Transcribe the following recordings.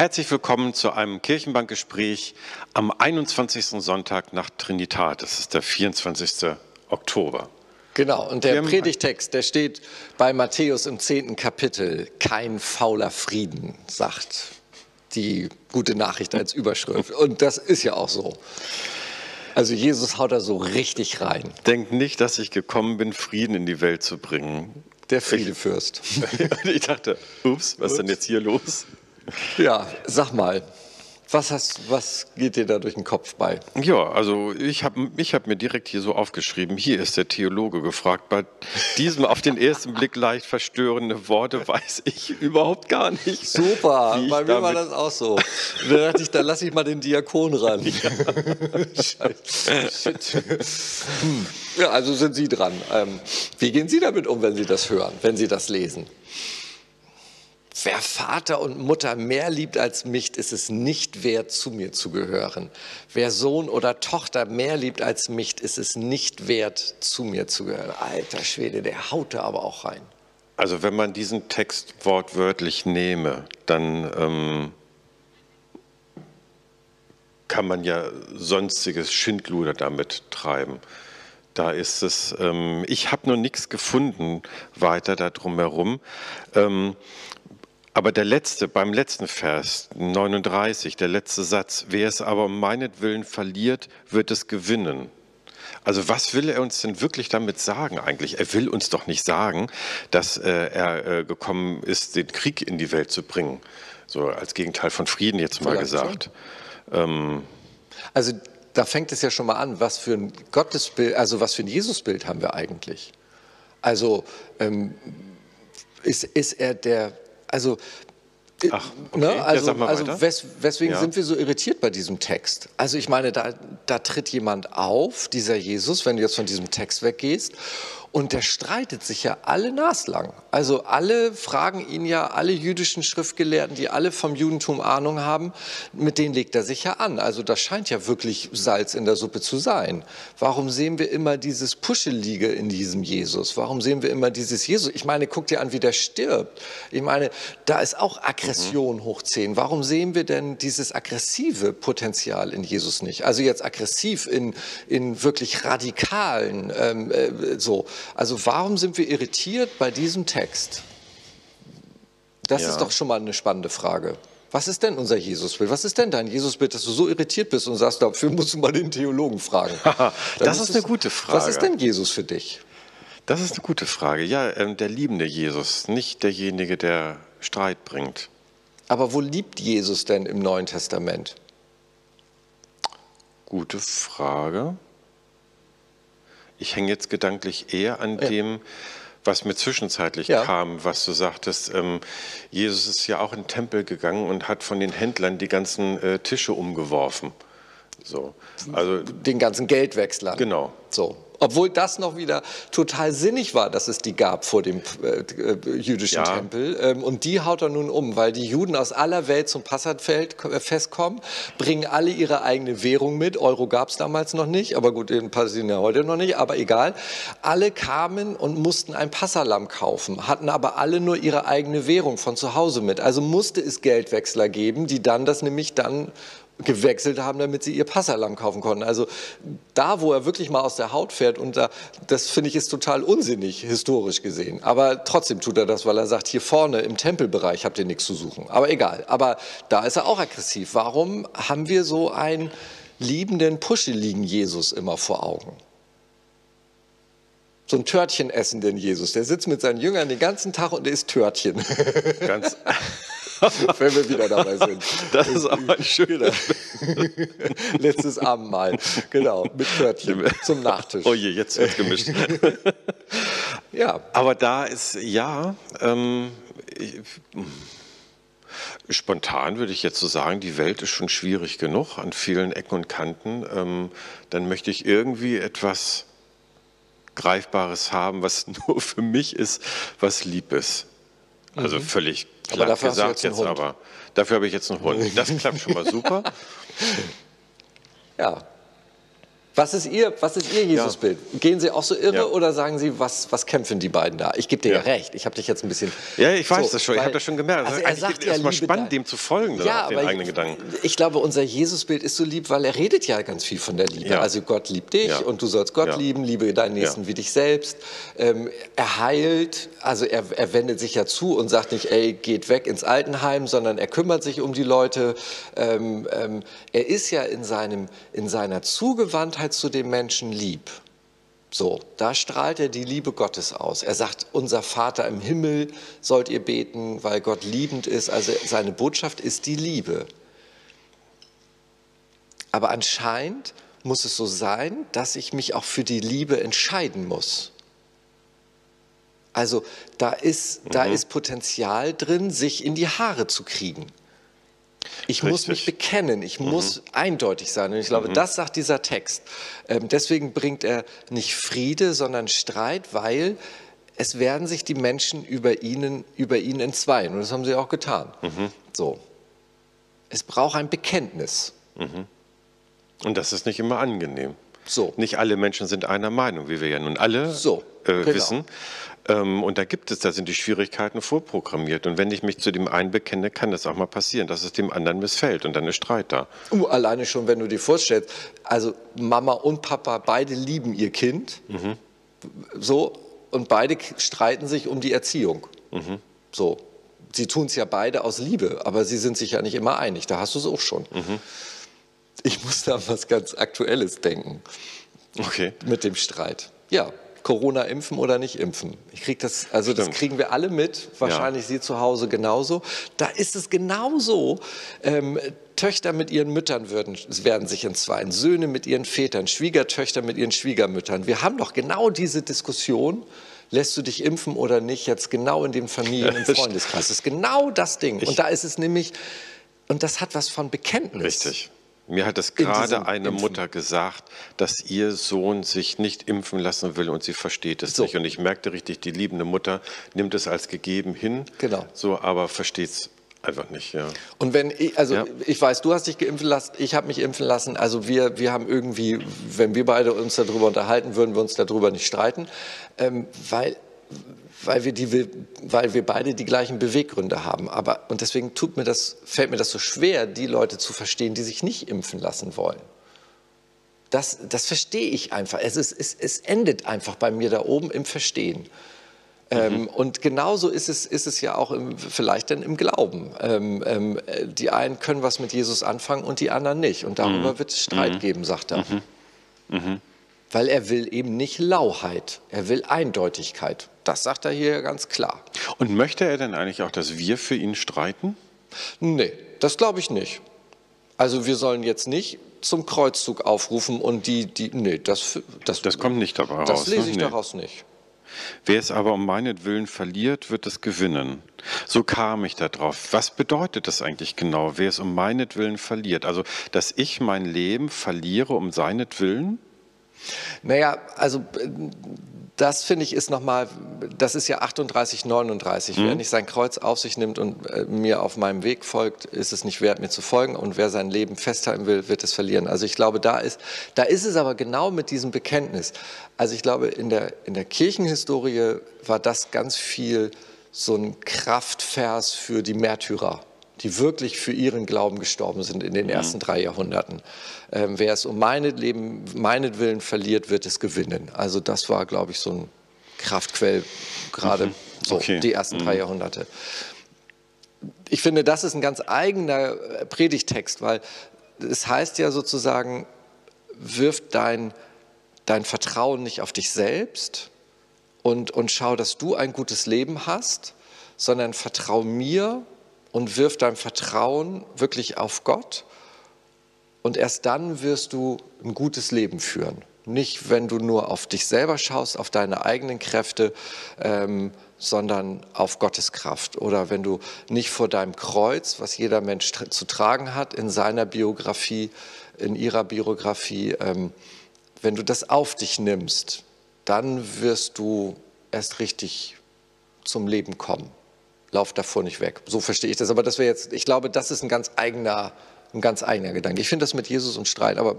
Herzlich willkommen zu einem Kirchenbankgespräch am 21. Sonntag nach Trinitat. Das ist der 24. Oktober. Genau, und der Predigtext, der steht bei Matthäus im 10. Kapitel. Kein fauler Frieden, sagt die gute Nachricht als Überschrift. Und das ist ja auch so. Also Jesus haut da so richtig rein. Denkt nicht, dass ich gekommen bin, Frieden in die Welt zu bringen. Der Friedefürst. ich dachte, ups, was ist denn jetzt hier los? Ja, sag mal, was, hast, was geht dir da durch den Kopf bei? Ja, also ich habe ich hab mir direkt hier so aufgeschrieben, hier ist der Theologe gefragt. Bei diesem auf den ersten Blick leicht verstörende Worte weiß ich überhaupt gar nicht. Super, bei mir war das auch so. Da dachte ich, da lasse ich mal den Diakon ran. Ja. Shit. Hm. ja, also sind Sie dran. Ähm, wie gehen Sie damit um, wenn Sie das hören, wenn Sie das lesen? Wer Vater und Mutter mehr liebt als mich, ist es nicht wert, zu mir zu gehören. Wer Sohn oder Tochter mehr liebt als mich, ist es nicht wert, zu mir zu gehören. Alter Schwede, der haut da aber auch rein. Also wenn man diesen Text wortwörtlich nehme, dann ähm, kann man ja sonstiges Schindluder damit treiben. Da ist es, ähm, ich habe noch nichts gefunden weiter darum herum. Ähm, aber der letzte, beim letzten Vers, 39, der letzte Satz, wer es aber um meinetwillen verliert, wird es gewinnen. Also was will er uns denn wirklich damit sagen eigentlich? Er will uns doch nicht sagen, dass äh, er äh, gekommen ist, den Krieg in die Welt zu bringen. So als Gegenteil von Frieden jetzt mal Vielleicht gesagt. Ähm, also da fängt es ja schon mal an, was für ein Gottesbild, also was für ein Jesusbild haben wir eigentlich? Also ähm, ist, ist er der also Ach, okay. ne? also, ja, also wes weswegen ja. sind wir so irritiert bei diesem Text? Also ich meine, da, da tritt jemand auf, dieser Jesus, wenn du jetzt von diesem Text weggehst, und der streitet sich ja alle naslang. Also alle fragen ihn ja, alle jüdischen Schriftgelehrten, die alle vom Judentum Ahnung haben, mit denen legt er sich ja an. Also das scheint ja wirklich Salz in der Suppe zu sein. Warum sehen wir immer dieses Puschelige in diesem Jesus? Warum sehen wir immer dieses Jesus? Ich meine, guck dir an, wie der stirbt. Ich meine, da ist auch Aggression mhm. hoch 10. Warum sehen wir denn dieses aggressive Potenzial in Jesus nicht? Also jetzt aggressiv in, in wirklich radikalen, ähm, äh, so. Also warum sind wir irritiert bei diesem Text? Das ja. ist doch schon mal eine spannende Frage. Was ist denn unser Jesusbild? Was ist denn dein Jesusbild, dass du so irritiert bist und sagst, dafür musst du mal den Theologen fragen? das ist eine gute Frage. Was ist denn Jesus für dich? Das ist eine gute Frage. Ja, ähm, der liebende Jesus, nicht derjenige, der Streit bringt. Aber wo liebt Jesus denn im Neuen Testament? Gute Frage. Ich hänge jetzt gedanklich eher an ja. dem, was mir zwischenzeitlich ja. kam, was du sagtest. Ähm, Jesus ist ja auch in den Tempel gegangen und hat von den Händlern die ganzen äh, Tische umgeworfen. So, also den ganzen Geldwechslern. Genau. So. Obwohl das noch wieder total sinnig war, dass es die gab vor dem äh, äh, jüdischen ja. Tempel. Ähm, und die haut er nun um, weil die Juden aus aller Welt zum Passatfest äh, kommen, bringen alle ihre eigene Währung mit. Euro gab es damals noch nicht, aber gut, in Palästina heute noch nicht, aber egal. Alle kamen und mussten ein Passalam kaufen, hatten aber alle nur ihre eigene Währung von zu Hause mit. Also musste es Geldwechsler geben, die dann das nämlich dann gewechselt haben, damit sie ihr Passalam kaufen konnten. Also da, wo er wirklich mal aus der Haut fährt, und da, das finde ich ist total unsinnig, historisch gesehen. Aber trotzdem tut er das, weil er sagt, hier vorne im Tempelbereich habt ihr nichts zu suchen. Aber egal. Aber da ist er auch aggressiv. Warum haben wir so einen liebenden, puscheligen Jesus immer vor Augen? so ein Törtchen essenden Jesus. Der sitzt mit seinen Jüngern den ganzen Tag und isst Törtchen. Ganz, wenn wir wieder dabei sind. Das ist aber ein schöner. Letztes Abendmahl, genau, mit Törtchen zum Nachtisch. Oh je, jetzt wird gemischt. ja. Aber da ist, ja, ähm, ich, Spontan würde ich jetzt so sagen, die Welt ist schon schwierig genug an vielen Ecken und Kanten. Ähm, dann möchte ich irgendwie etwas Greifbares haben, was nur für mich ist, was lieb ist. Also mhm. völlig Klar aber gesagt jetzt, jetzt aber. Dafür habe ich jetzt einen Hund. Das klappt schon mal super. ja. Was ist Ihr, was ist Ihr Jesusbild? Gehen Sie auch so irre Ja. oder sagen Sie, was, was kämpfen die beiden da? Ich gebe dir ja. Ja. recht. Ich habe dich jetzt ein bisschen. Ja, ich weiß So, das schon. Ich weil- habe das schon gemerkt. Also ist er sagt ja, erstmal spannend, da- dem zu folgen, Ja, den eigenen Gedanken. ich glaube, unser Jesusbild ist so lieb, weil er redet ja ganz viel von der Liebe. Ja. Also Gott liebt dich Ja. und du sollst Gott Ja. lieben, liebe deinen Nächsten Ja. wie dich selbst. Ähm, er heilt, also er, er wendet sich ja zu und sagt nicht, ey, geht weg ins Altenheim, sondern er kümmert sich um die Leute. Ähm, ähm, er ist ja in, seinem, in seiner Zugewandtheit zu dem Menschen lieb. So, da strahlt er die Liebe Gottes aus. Er sagt, unser Vater im Himmel sollt ihr beten, weil Gott liebend ist. Also seine Botschaft ist die Liebe. Aber anscheinend muss es so sein, dass ich mich auch für die Liebe entscheiden muss. Also da ist, da ist Potenzial drin, sich in die Haare zu kriegen. Ich muss mich bekennen, ich muss eindeutig sein. Und ich glaube, das sagt dieser Text. Ähm, deswegen bringt er nicht Friede, sondern Streit, weil es werden sich die Menschen über, ihnen, über ihn entzweien. Und das haben sie auch getan. So. Es braucht ein Bekenntnis. Und das ist nicht immer angenehm. So. Nicht alle Menschen sind einer Meinung, wie wir ja nun alle So, äh, genau. wissen. Ähm, und da gibt es, da sind die Schwierigkeiten vorprogrammiert. Und wenn ich mich zu dem einen bekenne, kann das auch mal passieren, dass es dem anderen missfällt und dann ist Streit da. Uh, alleine schon, wenn du dir vorstellst, also Mama und Papa, beide lieben ihr Kind, so, und beide streiten sich um die Erziehung. So. Sie tun es ja beide aus Liebe, aber sie sind sich ja nicht immer einig. Da hast du es auch schon. Ich muss da an was ganz Aktuelles denken Okay. mit dem Streit. Ja, Corona impfen oder nicht impfen. Ich krieg das, also das Stimmt. kriegen wir alle mit, wahrscheinlich Sie zu Hause genauso. Da ist es genauso. Ähm, Töchter mit ihren Müttern würden, werden sich entzweien, Söhne mit ihren Vätern, Schwiegertöchter mit ihren Schwiegermüttern. Wir haben doch genau diese Diskussion. Lässt du dich impfen oder nicht, jetzt genau in den Familien- und Freundeskreis. Das ist genau das Ding. Und da ist es nämlich, und das hat was von Bekenntnis. Richtig. Mir hat es diesem gerade eine Impfen. Mutter gesagt, dass ihr Sohn sich nicht impfen lassen will und sie versteht es So. nicht. Und ich merkte richtig, die liebende Mutter nimmt es als gegeben hin, Genau. so, aber versteht es einfach nicht. Ja. Und wenn ich, also Ja. ich weiß, du hast dich geimpfen lassen, ich habe mich impfen lassen. Also wir, wir haben irgendwie, wenn wir beide uns darüber unterhalten, würden wir uns darüber nicht streiten, ähm, weil, weil, wir die, weil wir beide die gleichen Beweggründe haben. Aber, und deswegen tut mir das, fällt mir das so schwer, die Leute zu verstehen, die sich nicht impfen lassen wollen. Das, das verstehe ich einfach. Es, ist, es, es endet einfach bei mir da oben im Verstehen. Ähm, und genauso ist es, ist es ja auch im, vielleicht dann im Glauben. Ähm, ähm, äh, die einen können was mit Jesus anfangen und die anderen nicht. Und darüber wird es Streit geben, sagt er. Weil er will eben nicht Lauheit, er will Eindeutigkeit. Das sagt er hier ganz klar. Und möchte er denn eigentlich auch, dass wir für ihn streiten? Nee, das glaube ich nicht. Also wir sollen jetzt nicht zum Kreuzzug aufrufen und die, die, nee, das, das, Das kommt nicht dabei das raus. lese ne? ich Nee. daraus nicht. Wer es aber um meinetwillen verliert, wird es gewinnen. So kam ich da drauf. Was bedeutet das eigentlich genau, wer es um meinetwillen verliert? Also, dass ich mein Leben verliere um seinetwillen? Naja, also äh, das finde ich ist nochmal, das ist ja 38, 39. Wer nicht sein Kreuz auf sich nimmt und äh, mir auf meinem Weg folgt, ist es nicht wert, mir zu folgen. Und wer sein Leben festhalten will, wird es verlieren. Also ich glaube, da ist, da ist es aber genau mit diesem Bekenntnis. Also ich glaube, in der, in der Kirchenhistorie war das ganz viel so ein Kraftvers für die Märtyrer die wirklich für ihren Glauben gestorben sind in den ersten drei Jahrhunderten. Ähm, wer es um meinetwillen, meinetwillen verliert, wird es gewinnen. Also das war, glaube ich, so ein Kraftquell, gerade so Okay. die ersten drei Jahrhunderte. Ich finde, das ist ein ganz eigener äh, Predigtext, weil es heißt ja sozusagen, wirf dein, dein Vertrauen nicht auf dich selbst und, und schau, dass du ein gutes Leben hast, sondern vertrau mir und wirf dein Vertrauen wirklich auf Gott. Und erst dann wirst du ein gutes Leben führen. Nicht, wenn du nur auf dich selber schaust, auf deine eigenen Kräfte, ähm, sondern auf Gottes Kraft. Oder wenn du nicht vor deinem Kreuz, was jeder Mensch zu tragen hat, in seiner Biografie, in ihrer Biografie, ähm, wenn du das auf dich nimmst, dann wirst du erst richtig zum Leben kommen. Lauf davor nicht weg. So verstehe ich das. Aber das wäre jetzt, ich glaube, das ist ein ganz eigener, ein ganz eigener Gedanke. Ich finde das mit Jesus und Streit, aber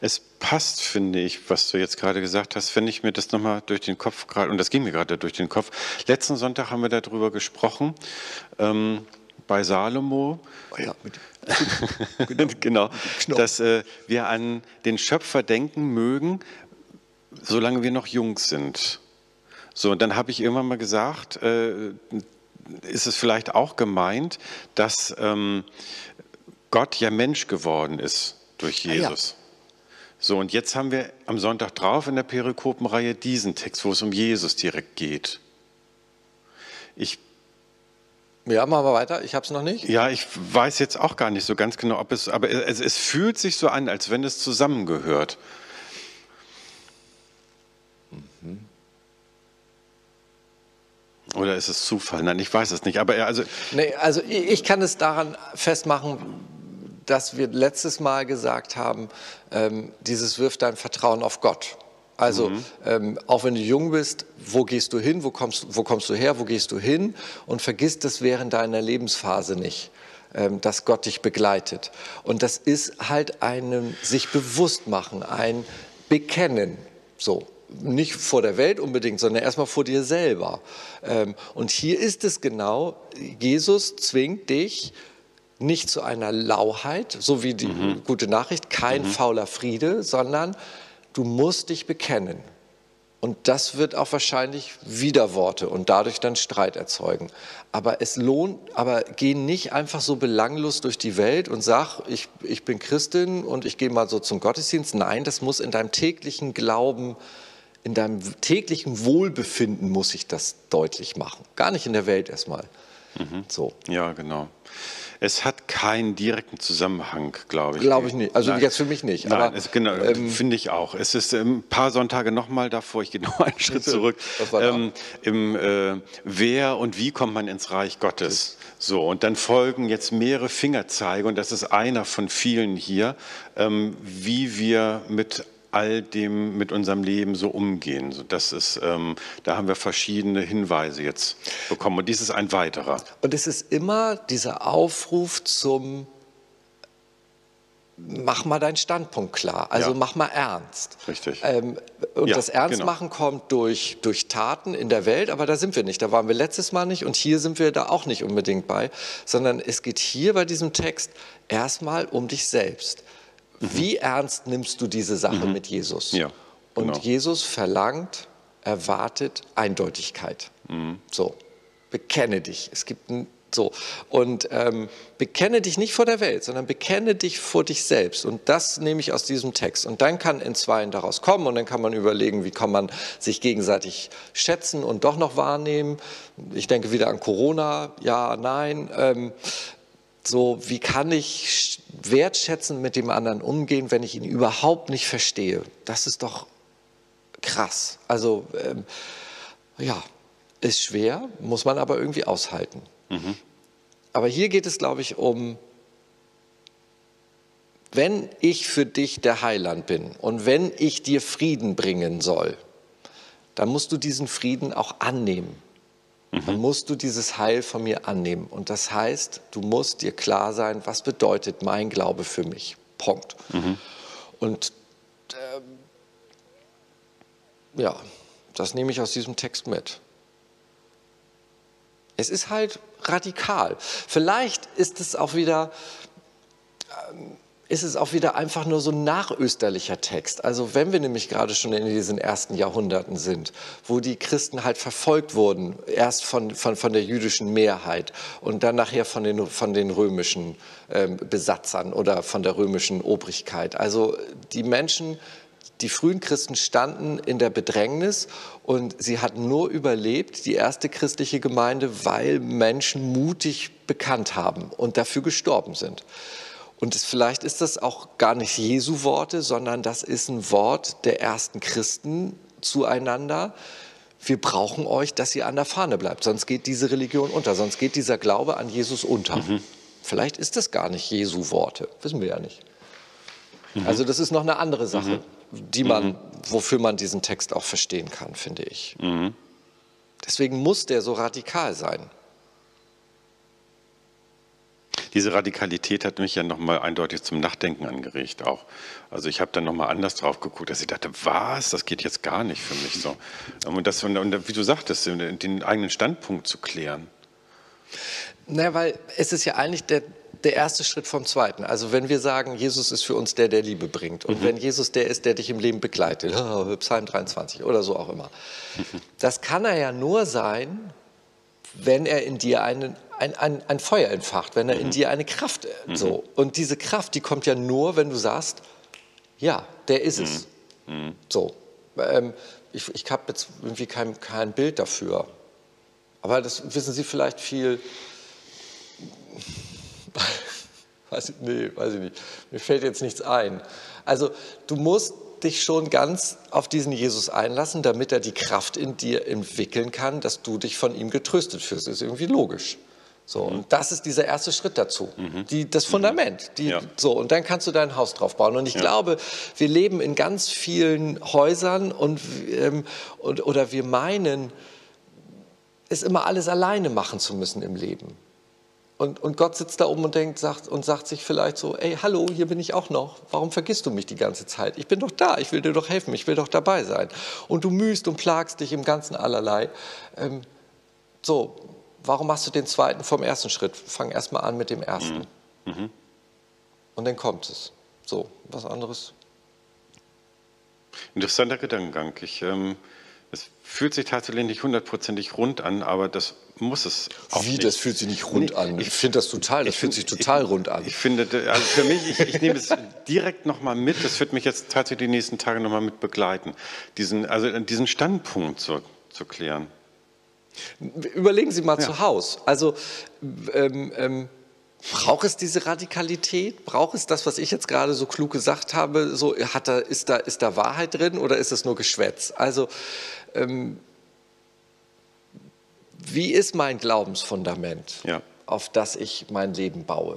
Es passt, finde ich, was du jetzt gerade gesagt hast, wenn ich mir das nochmal durch den Kopf gerade, und das ging mir gerade durch den Kopf. Letzten Sonntag haben wir darüber gesprochen, ähm, bei Salomo. Oh ja, mit, genau, dass äh, wir an den Schöpfer denken mögen, solange wir noch jung sind. So, und dann habe ich irgendwann mal gesagt, äh, ist es vielleicht auch gemeint, dass ähm, Gott ja Mensch geworden ist durch Jesus. Ah, ja. So, und jetzt haben wir am Sonntag drauf in der Perikopenreihe diesen Text, wo es um Jesus direkt geht. Ich ja, machen wir weiter. Ich habe es noch nicht. Ja, ich weiß jetzt auch gar nicht so ganz genau, ob es, aber es, es fühlt sich so an, als wenn es zusammengehört. Mhm. Oder ist es Zufall? Nein, ich weiß es nicht. Aber also, nee, also ich kann es daran festmachen, dass wir letztes Mal gesagt haben, ähm, dieses wirft dein Vertrauen auf Gott. Also mhm. ähm, auch wenn du jung bist, wo gehst du hin, wo kommst, wo kommst du her, wo gehst du hin und vergiss das während deiner Lebensphase nicht ähm, dass Gott dich begleitet. Und das ist halt ein sich bewusst machen, ein Bekennen. So nicht vor der Welt unbedingt, sondern erstmal vor dir selber. Ähm, und hier ist es genau, Jesus zwingt dich nicht zu einer Lauheit, so wie die mhm. gute Nachricht, kein mhm. fauler Friede, sondern du musst dich bekennen. Und das wird auch wahrscheinlich Widerworte und dadurch dann Streit erzeugen. Aber es lohnt, aber geh nicht einfach so belanglos durch die Welt und sag, ich, ich bin Christin und ich gehe mal so zum Gottesdienst. Nein, das muss in deinem täglichen Glauben in deinem täglichen Wohlbefinden muss ich das deutlich machen. Gar nicht in der Welt erstmal. Mhm. So. Ja, genau. Es hat keinen direkten Zusammenhang, glaube ich. Glaube ich nicht. Also Nein. jetzt für mich nicht. Nein, aber, es, genau, ähm, finde ich auch. Es ist ähm, ein paar Sonntage nochmal davor, ich gehe noch einen Schritt zurück. Ähm, Im äh, Wer und wie kommt man ins Reich Gottes? So, und dann folgen jetzt mehrere Fingerzeige, und das ist einer von vielen hier, ähm, wie wir mit all dem mit unserem Leben so umgehen. Das ist, ähm, da haben wir verschiedene Hinweise jetzt bekommen und dies ist ein weiterer. Und es ist immer dieser Aufruf zum Mach mal deinen Standpunkt klar, also ja. mach mal ernst. Richtig. Ähm, und ja, das Ernstmachen genau. kommt durch, durch Taten in der Welt, aber da sind wir nicht. Da waren wir letztes Mal nicht und hier sind wir da auch nicht unbedingt bei, sondern es geht hier bei diesem Text erstmal um dich selbst. Wie ernst nimmst du diese Sache mhm. mit Jesus? Ja, genau. Und Jesus verlangt, erwartet Eindeutigkeit. Mhm. So, bekenne dich. Es gibt ein so, und ähm, bekenne dich nicht vor der Welt, sondern bekenne dich vor dich selbst. Und das nehme ich aus diesem Text. Und dann kann in Zweien daraus kommen und dann kann man überlegen, wie kann man sich gegenseitig schätzen und doch noch wahrnehmen. Ich denke wieder an Corona, ja, nein. Ähm, so, wie kann ich wertschätzend mit dem anderen umgehen, wenn ich ihn überhaupt nicht verstehe? Das ist doch krass. Also, ähm, ja, ist schwer, muss man aber irgendwie aushalten. Mhm. Aber hier geht es, glaube ich, um, wenn ich für dich der Heiland bin und wenn ich dir Frieden bringen soll, dann musst du diesen Frieden auch annehmen mhm. dann musst du dieses Heil von mir annehmen. Und das heißt, du musst dir klar sein, was bedeutet mein Glaube für mich. Punkt. Mhm. Und äh, ja, das nehme ich aus diesem Text mit. Es ist halt radikal. Vielleicht ist es auch wieder, ähm, ist es auch wieder einfach nur so ein nachösterlicher Text. Also wenn wir nämlich gerade schon in diesen ersten Jahrhunderten sind, wo die Christen halt verfolgt wurden, erst von, von, von der jüdischen Mehrheit und dann nachher von den, von den römischen ähm, Besatzern oder von der römischen Obrigkeit. Also die Menschen, die frühen Christen standen in der Bedrängnis und sie hatten nur überlebt, die erste christliche Gemeinde, weil Menschen mutig bekannt haben und dafür gestorben sind. Und es, vielleicht ist das auch gar nicht Jesu Worte, sondern das ist ein Wort der ersten Christen zueinander. Wir brauchen euch, dass ihr an der Fahne bleibt, sonst geht diese Religion unter, sonst geht dieser Glaube an Jesus unter. Mhm. Vielleicht ist das gar nicht Jesu Worte, wissen wir ja nicht. Mhm. Also das ist noch eine andere Sache, mhm. die man, mhm. wofür man diesen Text auch verstehen kann, finde ich. Mhm. Deswegen muss der so radikal sein. Diese Radikalität hat mich ja nochmal eindeutig zum Nachdenken angeregt auch. Also ich habe dann nochmal anders drauf geguckt, dass ich dachte, was, das geht jetzt gar nicht für mich so. Und, das, und wie du sagtest, den eigenen Standpunkt zu klären. Naja, weil es ist ja eigentlich der, der erste Schritt vom zweiten. Also wenn wir sagen, Jesus ist für uns der, der Liebe bringt und mhm. wenn Jesus der ist, der dich im Leben begleitet, Psalm 23 oder so auch immer, das kann er ja nur sein, wenn er in dir einen, ein, ein, ein Feuer entfacht, wenn er mhm. in dir eine Kraft mhm. so. Und diese Kraft, die kommt ja nur, wenn du sagst, ja, der ist es. Mhm. Mhm. So. Ähm, ich ich habe jetzt irgendwie kein, kein Bild dafür. Aber das wissen Sie vielleicht viel weiß ich, nee, weiß ich nicht. Mir fällt jetzt nichts ein. Also du musst dich schon ganz auf diesen Jesus einlassen, damit er die Kraft in dir entwickeln kann, dass du dich von ihm getröstet fühlst. Das ist irgendwie logisch. So, mhm. und das ist dieser erste Schritt dazu, mhm. die, das Fundament. Die, ja. so, und dann kannst du dein Haus drauf bauen. Und ich ja. glaube, wir leben in ganz vielen Häusern und, ähm, und, oder wir meinen, es immer alles alleine machen zu müssen im Leben. Und, und Gott sitzt da oben und denkt sagt, und sagt sich vielleicht so, ey, hallo, hier bin ich auch noch. Warum vergisst du mich die ganze Zeit? Ich bin doch da, ich will dir doch helfen, ich will doch dabei sein. Und du mühst und plagst dich im Ganzen allerlei. Ähm, so, warum machst du den zweiten vom ersten Schritt? Fang erst mal an mit dem ersten. Mhm. mhm. Und dann kommt es. So, was anderes. Interessanter Gedankengang. Ich, ähm, es fühlt sich tatsächlich nicht hundertprozentig rund an, aber das muss es auch Wie, nicht. das fühlt sich nicht rund nee, an? Ich finde das total, das fühlt sich total ich, rund an. Ich finde, also für mich, ich, ich nehme es direkt nochmal mit, das wird mich jetzt tatsächlich die nächsten Tage nochmal mit begleiten, diesen, also diesen Standpunkt zu, zu klären. Überlegen Sie mal ja. zu Hause. Also, ähm, ähm, Braucht es diese Radikalität? Braucht es das, was ich jetzt gerade so klug gesagt habe? So, hat da, ist, da, ist da Wahrheit drin oder ist es nur Geschwätz? Also, ähm, wie ist mein Glaubensfundament, ja. auf das ich mein Leben baue?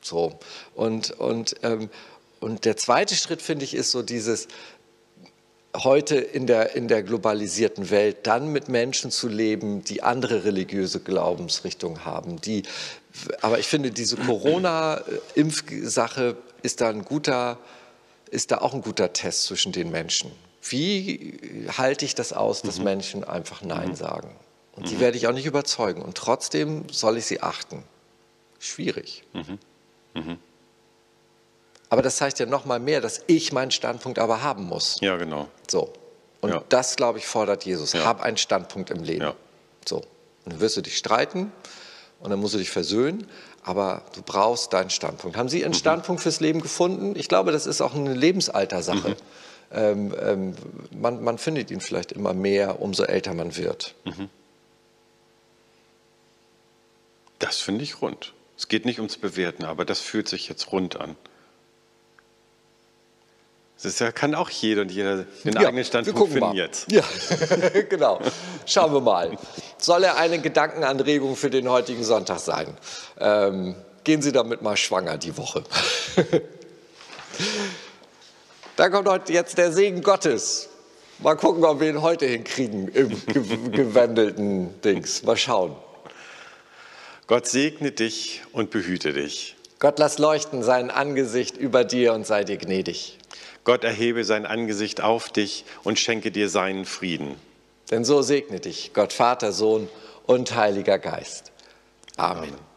So. Und, und, ähm, und der zweite Schritt, finde ich, ist so dieses, heute in der, in der globalisierten Welt dann mit Menschen zu leben, die andere religiöse Glaubensrichtungen haben. Die, aber ich finde, diese Corona-Impfsache ist da ein guter, ist da auch ein guter Test zwischen den Menschen. Wie halte ich das aus, dass mhm. Menschen einfach Nein mhm. sagen? Und die mhm. werde ich auch nicht überzeugen. Und trotzdem soll ich sie achten. Schwierig. Mhm. Aber das heißt ja noch mal mehr, dass ich meinen Standpunkt aber haben muss. Ja, genau. So. Und ja. das, glaube ich, fordert Jesus. Ja. Hab einen Standpunkt im Leben. Ja. So. Und dann wirst du dich streiten und dann musst du dich versöhnen, aber du brauchst deinen Standpunkt. Haben Sie einen mhm. Standpunkt fürs Leben gefunden? Ich glaube, das ist auch eine Lebensaltersache. Mhm. Ähm, ähm, man, man, findet ihn vielleicht immer mehr, umso älter man wird. Mhm. Das finde ich rund. Es geht nicht ums Bewerten, aber das fühlt sich jetzt rund an. Das ja, kann auch jeder und jeder den ja, eigenen Standpunkt finden mal. jetzt. Ja, genau. Schauen wir mal. Soll er eine Gedankenanregung für den heutigen Sonntag sein? Ähm, gehen Sie damit mal schwanger die Woche. da kommt heute jetzt der Segen Gottes. Mal gucken, ob wir ihn heute hinkriegen im gewendelten Dings. Mal schauen. Gott segne dich und behüte dich. Gott lass leuchten sein Angesicht über dir und sei dir gnädig. Gott erhebe sein Angesicht auf dich und schenke dir seinen Frieden. Denn so segne dich Gott Vater, Sohn und Heiliger Geist. Amen. Amen.